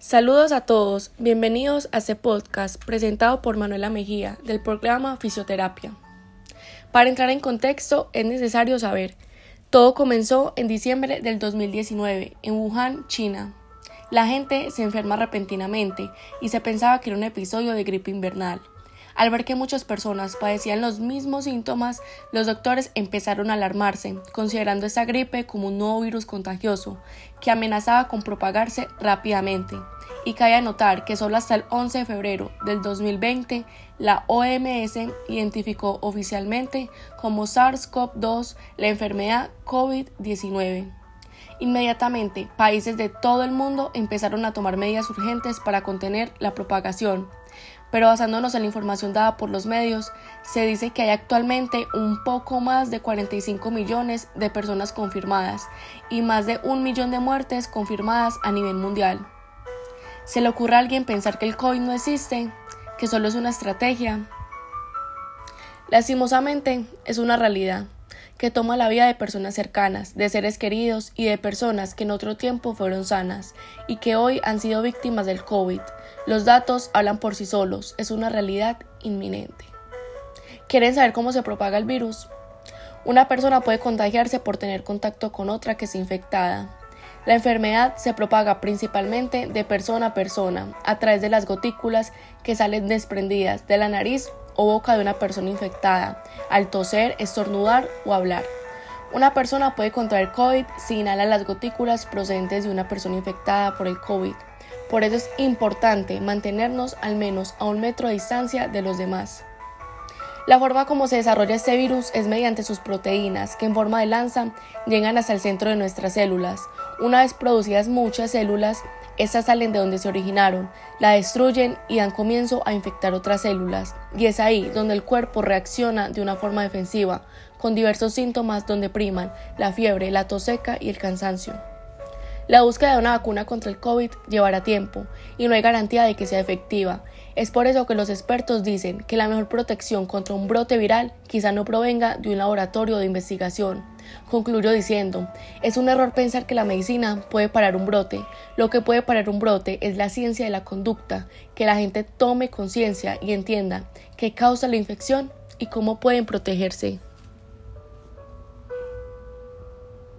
Saludos a todos, bienvenidos a este podcast presentado por Manuela Mejía del programa Fisioterapia. Para entrar en contexto es necesario saber, todo comenzó en diciembre del 2019 en Wuhan, China. La gente se enferma repentinamente y se pensaba que era un episodio de gripe invernal. Al ver que muchas personas padecían los mismos síntomas, los doctores empezaron a alarmarse, considerando esta gripe como un nuevo virus contagioso que amenazaba con propagarse rápidamente. Y cabe notar que solo hasta el 11 de febrero del 2020 la OMS identificó oficialmente como SARS-CoV-2 la enfermedad COVID-19. Inmediatamente, países de todo el mundo empezaron a tomar medidas urgentes para contener la propagación pero basándonos en la información dada por los medios, se dice que hay actualmente un poco más de 45 millones de personas confirmadas y más de un millón de muertes confirmadas a nivel mundial. ¿Se le ocurre a alguien pensar que el COVID no existe, que solo es una estrategia? Lastimosamente, es una realidad que toma la vida de personas cercanas, de seres queridos y de personas que en otro tiempo fueron sanas y que hoy han sido víctimas del COVID. Los datos hablan por sí solos, es una realidad inminente. ¿Quieren saber cómo se propaga el virus? Una persona puede contagiarse por tener contacto con otra que es infectada. La enfermedad se propaga principalmente de persona a persona a través de las gotículas que salen desprendidas de la nariz o boca de una persona infectada, al toser, estornudar o hablar. Una persona puede contraer COVID si inhala las gotículas procedentes de una persona infectada por el COVID. Por eso es importante mantenernos al menos a un metro de distancia de los demás. La forma como se desarrolla este virus es mediante sus proteínas, que en forma de lanza llegan hasta el centro de nuestras células. Una vez producidas muchas células, estas salen de donde se originaron, la destruyen y dan comienzo a infectar otras células, y es ahí donde el cuerpo reacciona de una forma defensiva, con diversos síntomas donde priman la fiebre, la tos seca y el cansancio. La búsqueda de una vacuna contra el COVID llevará tiempo y no hay garantía de que sea efectiva. Es por eso que los expertos dicen que la mejor protección contra un brote viral quizá no provenga de un laboratorio de investigación. Concluyó diciendo, es un error pensar que la medicina puede parar un brote. Lo que puede parar un brote es la ciencia de la conducta, que la gente tome conciencia y entienda qué causa la infección y cómo pueden protegerse.